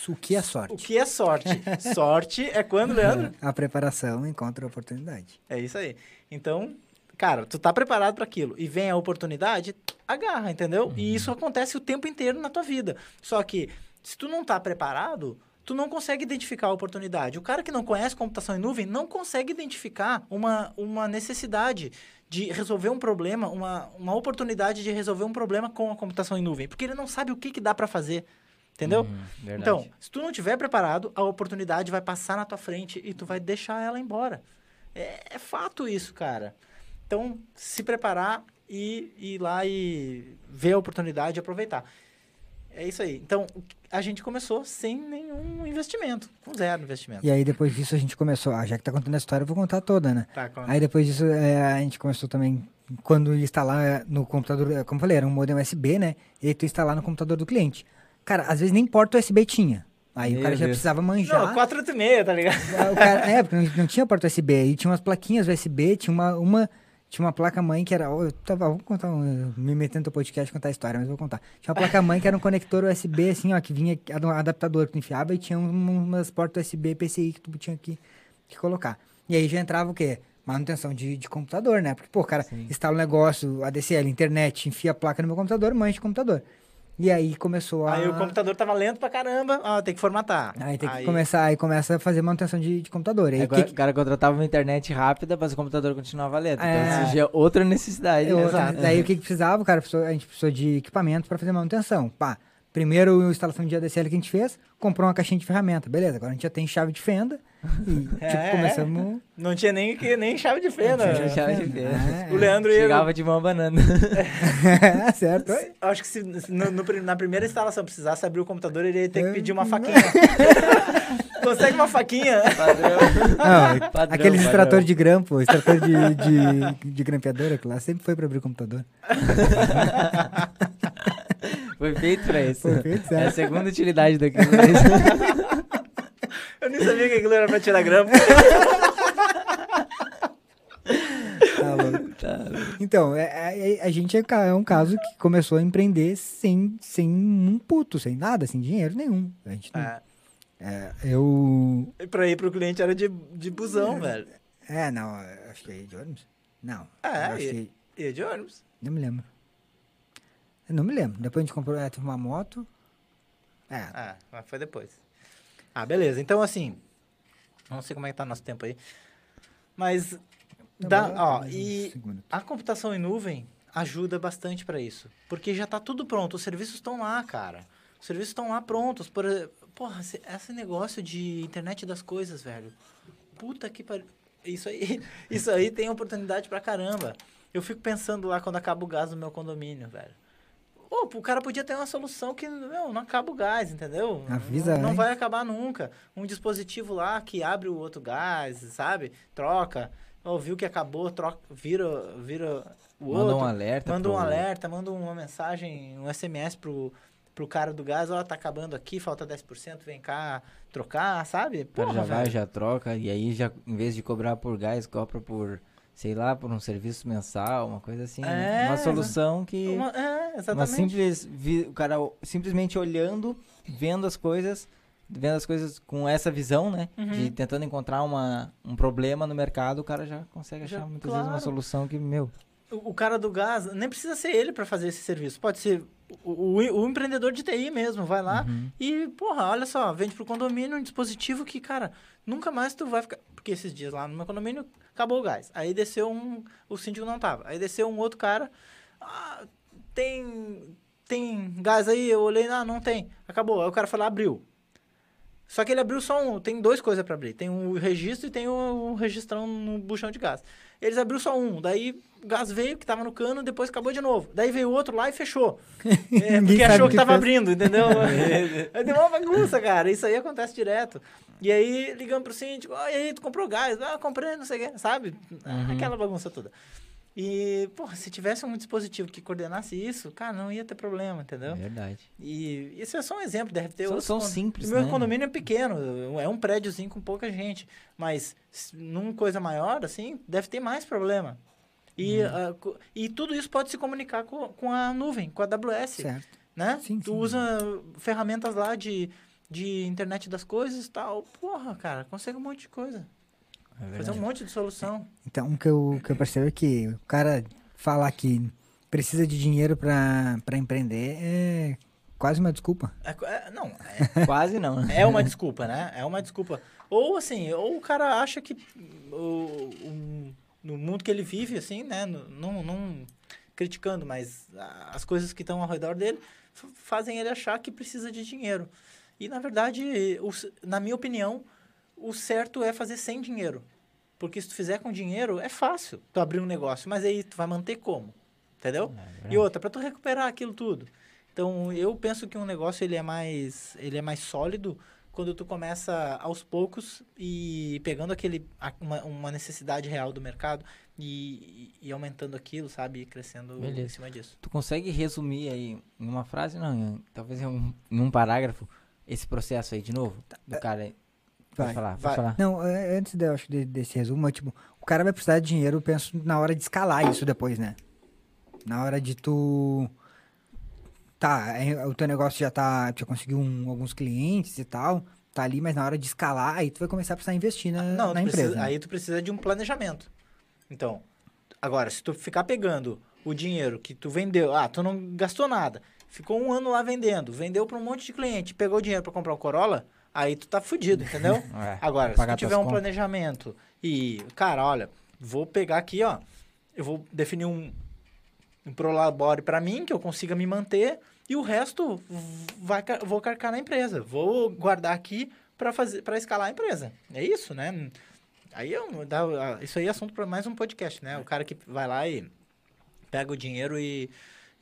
O que é O sorte? que é sorte? sorte é quando, Leandro? A preparação encontra a oportunidade. É isso aí. Então, cara, tu tá preparado para aquilo e vem a oportunidade, agarra, entendeu? E isso acontece o tempo inteiro na tua vida. Só que se tu não tá preparado, tu não consegue identificar a oportunidade. O cara que não conhece computação em nuvem não consegue identificar uma, uma necessidade de resolver um problema, uma, uma oportunidade de resolver um problema com a computação em nuvem, porque ele não sabe o que, que dá para fazer. Entendeu? Uhum, verdade. Então, se tu não tiver preparado, a oportunidade vai passar na tua frente e tu vai deixar ela embora. É, é fato isso, cara. Então, se preparar e ir lá e ver a oportunidade e aproveitar. É isso aí. Então, a gente começou sem nenhum investimento, com zero investimento. E aí, depois disso, a gente começou. Ah, já que tá contando a história, eu vou contar toda, né? Tá, com- Aí, depois disso, é, a gente começou também. Quando instalar é, no computador, é, como eu falei, era um modem USB, né? E aí, tu instalar no computador do cliente. Cara, às vezes nem porta USB tinha. Aí o Meu cara já Deus. precisava manjar. Não, 486, tá ligado? O cara- é, porque não, não tinha porta USB. Aí tinha umas plaquinhas USB, tinha uma, uma, tinha uma placa mãe que era. Eu tava, vou contar, um, me metendo no podcast contar a história, mas vou contar. Tinha uma placa mãe que era um conector USB, assim, ó, que vinha um adaptador que tu enfiava e tinha um- umas portas USB PCI que tu tinha que, que colocar. E aí já entrava o quê? Manutenção de, de computador, né? Porque, pô, o cara Sim. instala um negócio, ADSL, internet, enfia a placa no meu computador, mancha o computador. E aí começou a. Aí o computador tava lento pra caramba, ó, tem que formatar. Aí tem que começar, aí começa a fazer manutenção de, de computador. Aí, Agora, que, o cara contratava uma internet rápida, mas o computador continuava lento. É. Então surgia outra necessidade. Eu- né? Exato. Daí o que, que precisava, cara? Precisou- A gente precisou de equipamento para fazer manutenção. Pá, primeiro a instalação de ADSL que a gente fez, comprou uma caixinha de ferramenta. Beleza, agora a gente já tem chave de fenda. E, tipo, É, começamos. Não tinha nem, que- nem chave de fenda. Não tinha chave de fenda. É, O Leandro ia... Chegava de mão banana. é, certo. Acho que se no- no na primeira instalação precisasse abrir o computador, ele ia ter que É. pedir uma faquinha. Consegue uma faquinha? Não, Padrão, aqueles padrão. extratores de grampo, extrator de, de, de grampeadora, que lá sempre foi para abrir o computador. Foi feito pra isso. Foi feito, É a certo. segunda utilidade daquilo. Eu nem sabia que aquilo era pra tirar grampo. Tá louco. Então, é- é- a gente é, é um caso que começou a empreender sem, sem um puto, sem nada, sem dinheiro nenhum. A gente não- É, é, eu. e pra ir pro cliente era de, de busão, velho. É, não, acho que é de ônibus. Não. É, acho e- que. E de ônibus. Não me lembro. Eu não me lembro. Depois a gente comprou é, teve uma moto. É. Ah, mas foi depois. Ah, beleza. Então, assim, não sei como é que tá nosso tempo aí. Mas, Não, dá, ó, uns e a computação em nuvem ajuda bastante pra isso. Porque já tá tudo pronto. Os serviços estão lá, cara. Os serviços estão lá prontos. Por, porra, esse, esse negócio de internet das coisas, velho. puta que pariu. Isso aí, isso aí tem oportunidade pra caramba. Eu fico pensando lá quando acaba o gás no meu condomínio, velho. Pô, o cara podia ter uma solução que, meu, não acaba o gás, entendeu? Avisa não, não antes. vai acabar nunca. Um dispositivo lá que abre o outro gás, sabe? Troca. Ou viu que acabou, troca, vira, vira o Manda outro. um alerta. Manda um pro- alerta, manda uma mensagem, um SMS pro, pro cara do gás, ó, tá acabando aqui, falta 10%, vem cá trocar, sabe? O cara Porra, já vai, velho. já troca, e aí já, em vez de cobrar por gás, cobra por, sei lá, por um serviço mensal, uma coisa assim. né? É, uma solução que. Uma- é, Uma exatamente. simples. vi- o cara simplesmente olhando, vendo as coisas, vendo as coisas com essa visão, né? Uhum. De tentando encontrar uma, um problema no mercado, o cara já consegue Já, achar muitas vezes uma claro. solução que, meu. O, o cara do gás, nem precisa ser ele para fazer esse serviço. Pode ser o, o, o empreendedor de TI mesmo, vai lá Uhum. e, porra, olha só, vende pro condomínio um dispositivo que, cara, nunca mais tu vai ficar. Porque esses dias lá no meu condomínio acabou o gás. Aí desceu um. O síndico não tava. Aí desceu um outro cara. Ah, tem. Tem gás aí? Eu olhei, ah, não tem. Acabou. Aí o cara lá, abriu. Só que ele abriu só um. Tem duas coisas para abrir. Tem o registro e tem o, o registrão no buchão de gás. Eles abriu só um. Daí o gás veio, que tava no cano, depois acabou de novo. Daí veio outro lá e fechou. É, porque achou que que tava fez. abrindo, entendeu? aí deu uma bagunça, cara. Isso aí acontece direto. E aí, ligando pro síndico, "Ó, e aí, tu comprou gás? Ah, comprei, não sei o que, sabe? Uhum. Aquela bagunça toda. E, porra, se tivesse um dispositivo que coordenasse isso, cara, não ia ter problema, entendeu? Verdade. E isso é só um exemplo, deve ter São- outros são simples, O meu né? condomínio é pequeno, é um prédiozinho com pouca gente, mas s- num coisa maior, assim, deve ter mais problema. E, co- e tudo isso pode se comunicar com, com a nuvem, com a AWS, Certo. né? Sim, tu sim. usa ferramentas lá de, de internet das coisas e tal. Porra, cara, consegue um monte de coisa. É Fazer um monte de solução. Então, o que eu, que eu percebo é que o cara falar que precisa de dinheiro pra empreender é quase uma desculpa. É é- não, Quase não. É uma desculpa, né? É uma desculpa. Ou assim, ou o cara acha que o, o- no mundo que ele vive, assim, né? Não, não criticando, mas as coisas que estão ao redor dele fazem ele achar que precisa de dinheiro. E, na verdade, o na minha opinião, o certo é fazer sem dinheiro. Porque se tu fizer com dinheiro, é fácil tu abrir um negócio, mas aí tu vai manter como? Entendeu? É E outra, para tu recuperar aquilo tudo. Então, eu penso que um negócio ele é mais ele é mais sólido quando tu começa aos poucos e pegando aquele uma, uma necessidade real do mercado e, e aumentando aquilo, sabe, e crescendo em Beleza. cima disso. Tu consegue resumir aí em uma frase, não, em- talvez em um, em um parágrafo, esse processo aí de novo? Do cara Pode Vai. falar, Vai. falar. Não, é, antes de, acho, de- desse resumo, é, tipo, o cara vai precisar de dinheiro, eu penso na hora de escalar isso depois, né? Na hora de tu. Tá, é, o teu negócio já tá. Tu já conseguiu um- alguns clientes e tal. Tá ali, mas na hora de escalar, aí tu vai começar a precisar investir na, Não, na empresa. precisa- né? aí tu precisa de um planejamento. Então, agora, se tu ficar pegando o dinheiro que tu vendeu, ah, tu não gastou nada, ficou um ano lá vendendo, vendeu para um monte de cliente, pegou o dinheiro para comprar um Corolla, aí tu tá fudido, entendeu? É, Agora, se tu tiver um contas. planejamento e, cara, olha, vou pegar aqui, ó, eu vou definir um, um prolabore para mim, que eu consiga me manter, e o resto vai, vou carcar na empresa. Vou guardar aqui para fazer para escalar a empresa. É isso, né? Aí eu, dá, isso aí é assunto para mais um podcast, né? O cara que vai lá e pega o dinheiro e,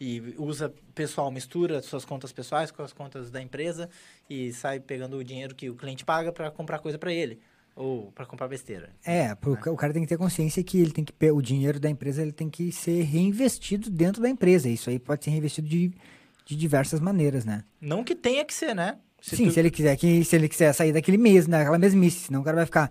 e usa pessoal, mistura suas contas pessoais com as contas da empresa e sai pegando o dinheiro que o cliente paga para comprar coisa para ele ou para comprar besteira. É, pro, ca- o cara tem que ter consciência que ele tem que o dinheiro da empresa ele tem que ser reinvestido dentro da empresa. Isso aí pode ser reinvestido de, de diversas maneiras, né? Não que tenha que ser, né? Sim, tu- se ele quiser que se ele quiser sair daquele mesmo, daquela mesmice, senão o cara vai ficar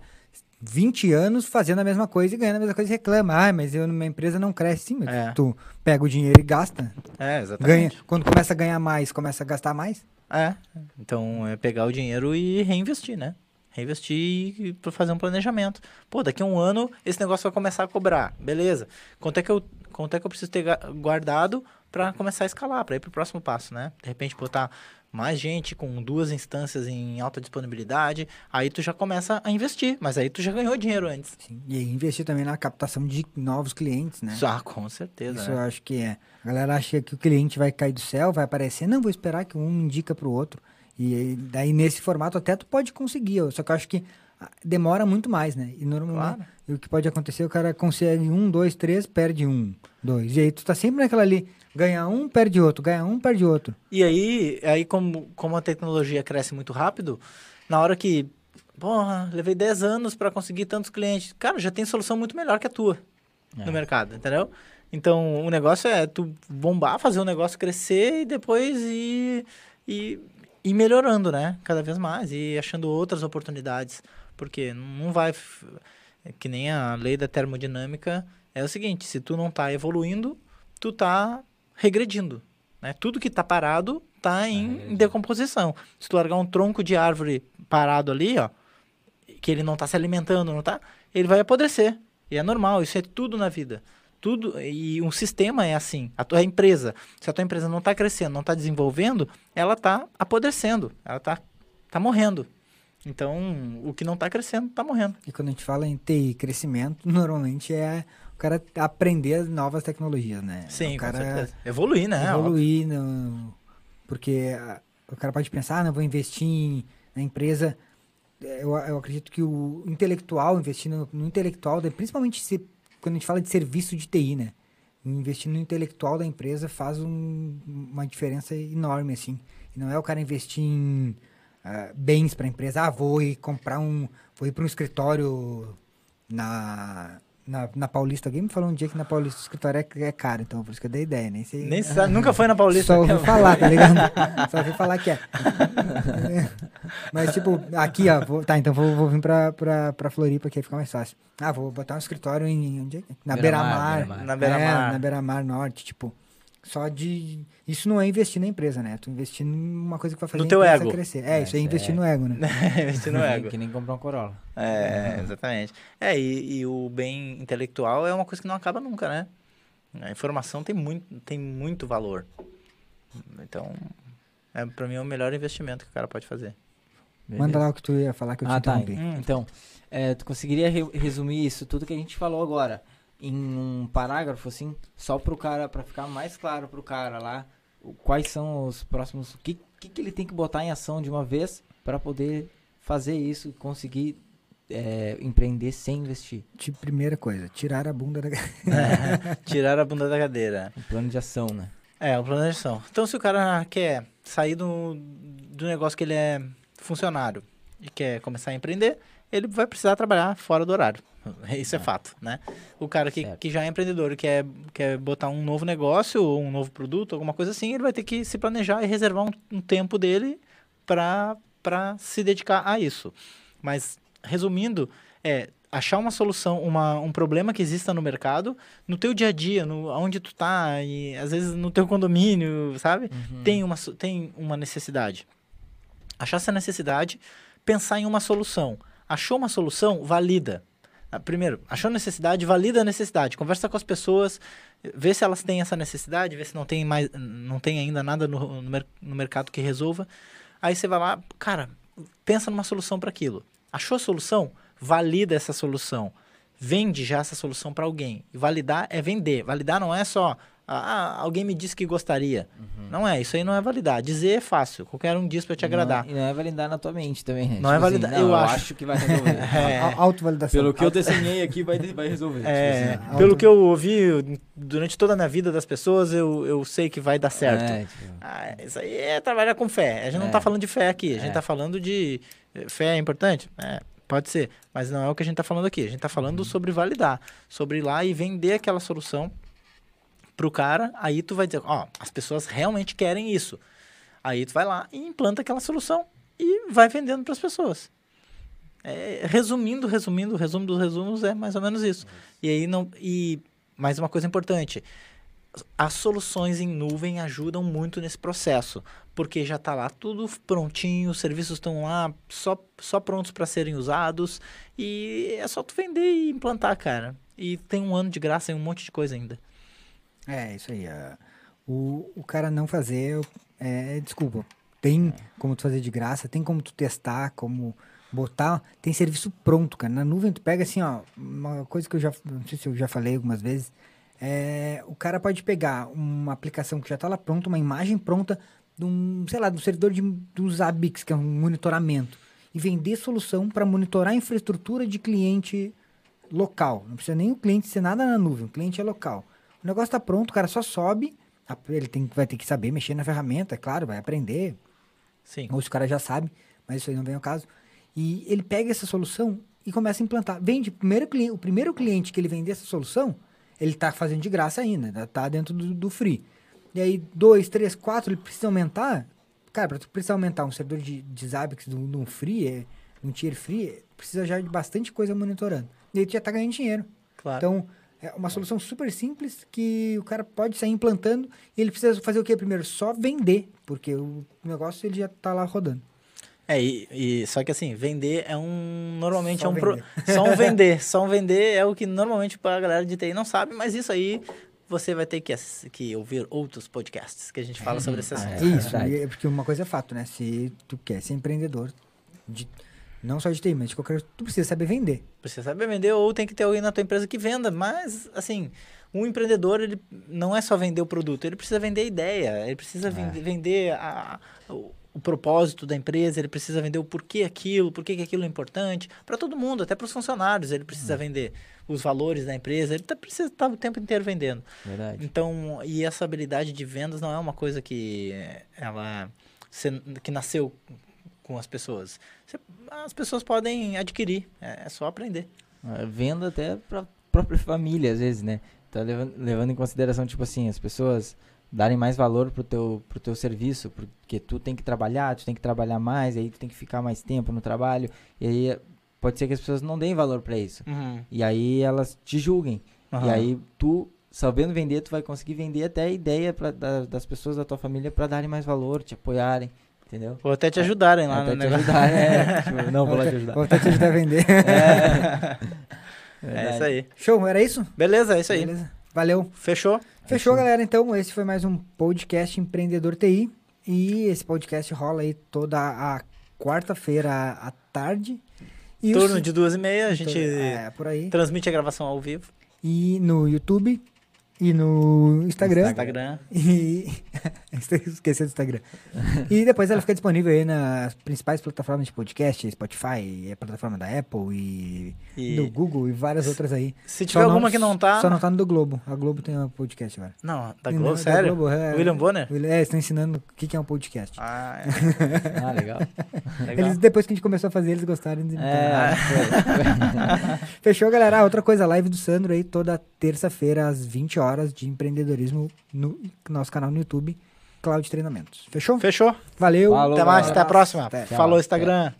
20 anos fazendo a mesma coisa e ganhando a mesma coisa e reclama. Ah, mas eu, minha empresa não cresce. Sim, mas É. tu pega o dinheiro e gasta. É, Ganha. exatamente. Quando começa a ganhar mais, começa a gastar mais. É. Então é pegar o dinheiro e reinvestir, né? Reinvestir para fazer um planejamento. Pô, daqui a um ano esse negócio vai começar a cobrar. Beleza. Quanto é que eu, quanto é que eu preciso ter guardado para começar a escalar, para ir pro próximo passo, né? De repente botar mais gente com duas instâncias em alta disponibilidade, aí tu já começa a investir, mas aí tu já ganhou dinheiro antes. Sim. E investir também na captação de novos clientes, né? Ah, com certeza. Isso né? eu acho que é. A galera acha que o cliente vai cair do céu, vai aparecer. Não, vou esperar que um indica pro outro. E aí, daí nesse formato até tu pode conseguir. Só que eu acho que demora muito mais, né? E normalmente Claro. e o que pode acontecer, o cara consegue um, dois, três, perde um, dois. E aí tu tá sempre naquela ali, ganha um, perde outro, ganha um, perde outro. E aí, aí como, como a tecnologia cresce muito rápido, na hora que, porra, levei 10 anos para conseguir tantos clientes, cara, já tem solução muito melhor que a tua É. no mercado, entendeu? Então, o negócio é tu bombar, fazer o negócio crescer e depois ir, ir, ir melhorando, né? Cada vez mais e achando outras oportunidades. Porque não vai... Que nem a lei da termodinâmica é o seguinte, se tu não tá evoluindo, tu tá regredindo, né? Tudo que tá parado tá em decomposição. Se tu largar um tronco de árvore parado ali, ó, que ele não tá se alimentando, não tá, ele vai apodrecer. E é normal, isso é tudo na vida. Tudo, e um sistema é assim. A tua empresa, se a tua empresa não está crescendo, não está desenvolvendo, ela está apodrecendo, ela está tá morrendo. Então, o que não está crescendo, está morrendo. E quando a gente fala em TI crescimento, normalmente é o cara aprender novas tecnologias, né? Sim, o cara com certeza. Evoluir, né? evoluir, no- porque ah, o cara pode pensar, ah, não, vou investir em- na empresa. É, Eu, eu acredito que o intelectual, investir no, no intelectual, da- principalmente se, quando a gente fala de serviço de TI, né? Investir no intelectual da empresa faz um- uma diferença enorme, assim. E não é o cara investir em ah, bens para a empresa. Ah, vou ir comprar um. Vou ir para um escritório na, na, na Paulista. Alguém me falou um dia que na Paulista o escritório é, é caro, então por isso que eu dei ideia. Nem sei. Nem sabe, nunca foi na Paulista. Só ouvi falar, tá ligado? Só ouvi falar que é. Mas, tipo, aqui, ó. vou- tá, então vou, vou vir pra, pra, pra Floripa, que aí fica mais fácil. Ah, vou botar um escritório em. Onde é? é? Na Beira-mar. Beira-mar. Na Beira-Mar. É, na Beira-Mar Norte, tipo. Só de. Isso não é investir na empresa, né? Tu investir numa coisa que vai fazer No a teu ego. crescer. É, É, isso é isso investir é- no ego, né? Investir no nem- ego. Que nem comprar um Corolla. É, exatamente. É, e, e o bem intelectual é uma coisa que não acaba nunca, né? A informação tem muito, tem muito valor. Então, é, pra mim é o melhor investimento que o cara pode fazer. Manda Beleza. lá o que tu ia falar que eu te Ah, tá. interrompi. Hum. Então, é, tu conseguiria re- resumir isso tudo que a gente falou agora em um parágrafo, assim, só pro cara, pra ficar mais claro pro cara lá, quais são os próximos, o que, que, que ele tem que botar em ação de uma vez pra poder fazer isso e conseguir é, empreender sem investir. Tipo, primeira coisa, tirar a bunda da. Tirar a bunda da cadeira. Um plano de ação, né? É, o plano de ação. Então, se o cara quer sair do, do negócio que ele é funcionário e quer começar a empreender, ele vai precisar trabalhar fora do horário. Isso é, É. fato, né? O cara que, Certo. que já é empreendedor e quer, quer botar um novo negócio ou um novo produto, alguma coisa assim, ele vai ter que se planejar e reservar um, um tempo dele para se dedicar a isso. Mas, resumindo, é achar uma solução, uma, um problema que exista no mercado, no teu dia a dia, no, onde tu tá, e às vezes no teu condomínio, sabe? Uhum. Tem, uma, tem uma necessidade. Achar essa necessidade, pensar em uma solução. Achou uma solução, valida. Ah, Primeiro, achou necessidade, valida a necessidade. Conversa com as pessoas, vê se elas têm essa necessidade, vê se não tem, mais, não tem ainda nada no, no, no mercado que resolva. Aí você vai lá, cara, pensa numa solução para aquilo. Achou a solução? Valida essa solução. Vende já essa solução para alguém. E validar é vender. Validar não é só, ah, alguém me disse que gostaria. Não é, isso aí não é validar. Dizer é fácil, qualquer um diz para te agradar. Não, e não é validar na tua mente também, né? Não é validar- eu eu acho. acho que vai resolver. É. Autovalidação. Pelo que eu desenhei aqui, vai, vai resolver. É, Tipo assim, pelo que eu ouvi durante toda a minha vida das pessoas, eu, eu sei que vai dar certo. É, tipo, Ah, isso aí é trabalhar com fé. A gente não É. tá falando de fé aqui. A gente É. tá falando de. eh, Fé é importante? É, pode ser. Mas não é o que a gente tá falando aqui. A gente tá falando sobre validar. Sobre ir lá e vender aquela solução pro cara. Aí tu vai dizer, ó, as pessoas realmente querem isso. Aí tu vai lá e implanta aquela solução e vai vendendo para as pessoas. É, resumindo, resumindo, resumo dos resumos é mais ou menos isso. E aí não. E mais uma coisa importante. As soluções em nuvem ajudam muito nesse processo, porque já está lá tudo prontinho, os serviços estão lá só, só prontos para serem usados e é só tu vender e implantar, cara. E tem um ano de graça e um monte de coisa ainda. É, isso aí. ah, o, o cara não fazer, é, desculpa. Tem como tu fazer de graça, tem como tu testar, como botar. Tem serviço pronto, cara. Na nuvem tu pega assim, ó, uma coisa que eu já, não sei se eu já falei algumas vezes. É, o cara pode pegar uma aplicação que já tá lá pronta, uma imagem pronta de um, sei lá, do servidor de, do Zabbix, que é um monitoramento. e vender solução para monitorar a infraestrutura de cliente local. Não precisa nem o cliente ser nada na nuvem, o cliente é local. O negócio está pronto, o cara só sobe, ele tem, vai ter que saber mexer na ferramenta, é claro, vai aprender, Sim. ou se o cara já sabe, mas isso aí não vem ao caso. E ele pega essa solução e começa a implantar. Vende primeiro cliente, o primeiro cliente que ele vender essa solução, ele está fazendo de graça ainda, tá dentro do, do free. E aí, dois, três, quatro, ele precisa aumentar. Cara, para tu precisar aumentar um servidor de, de Zabbix de um free, é, um tier free, é, precisa já de bastante coisa monitorando. E aí tu já tá ganhando dinheiro. Claro. Então, é uma solução super simples que o cara pode sair implantando e ele precisa fazer o que primeiro? Só vender, porque o negócio ele já tá lá rodando. É, e, e- só que assim, vender é um. Normalmente Só é um. pro- vender. só um vender. Só um vender é o que normalmente a galera de TI não sabe, mas isso aí você vai ter que, que ouvir outros podcasts que a gente fala sobre esse assunto. É Isso, e é porque uma coisa é fato, né? Se tu quer ser empreendedor, de, não só de TI, mas de qualquer tu precisa saber vender. Precisa saber vender ou tem que ter alguém na tua empresa que venda. Mas, assim, um empreendedor, ele não é só vender o produto, ele precisa vender a ideia, ele precisa vende- vender a- o, o propósito da empresa, ele precisa vender o porquê aquilo, por que aquilo é importante. Para todo mundo, até para os funcionários, ele precisa vender os valores da empresa, ele tá, precisa estar o tempo inteiro vendendo. Verdade. Então, e essa habilidade de vendas não é uma coisa que ela que nasceu com as pessoas. Você- as pessoas podem adquirir, é, é só aprender. É, Venda até pra própria família, às vezes, né? Tá levando, levando em consideração, tipo assim, as pessoas darem mais valor pro teu, pro teu serviço, porque tu tem que trabalhar, tu tem que trabalhar mais, aí tu tem que ficar mais tempo no trabalho, e aí pode ser que as pessoas não deem valor pra isso. E aí elas te julguem. E Aham. aí tu, sabendo vender, tu vai conseguir vender até a ideia pra, da- das pessoas da tua família pra darem mais valor, te apoiarem, entendeu? Ou até te ajudarem lá até no te negócio. ajudar, é. tipo, não, vou lá te ajudar. Vou até te ajudar a vender. É isso aí. Show, era isso? Beleza, é isso aí. Beleza. Valeu. Fechou? Fechou, galera. Então, esse foi mais um podcast Empreendedor TI. E esse podcast rola aí toda a quarta-feira à tarde. E Turno os- de duas e meia, a gente É, por aí. transmite a gravação ao vivo. E no YouTube. E no Instagram. Instagram. E. Esqueci do Instagram. e depois ela fica disponível aí nas principais plataformas de podcast, Spotify, a plataforma da Apple e, E do Google e várias outras aí. se Só tiver alguma que não tá. Só não tá no do Globo. A Globo tem um podcast agora. Não, da Não, Globo, da sério? Globo, é. William Bonner? É, estão ensinando o que que é um podcast. Ah, Ah, legal. é. Legal. Eles, depois que a gente começou a fazer, eles gostaram de É, Fechou, galera? Ah, outra coisa, a live do Sandro aí toda terça-feira às 20 horas de empreendedorismo no nosso canal no YouTube, Cloud Treinamentos. Fechou? Fechou? Valeu. Falou, Até mais, galera. até a próxima. Até. Falou. Instagram.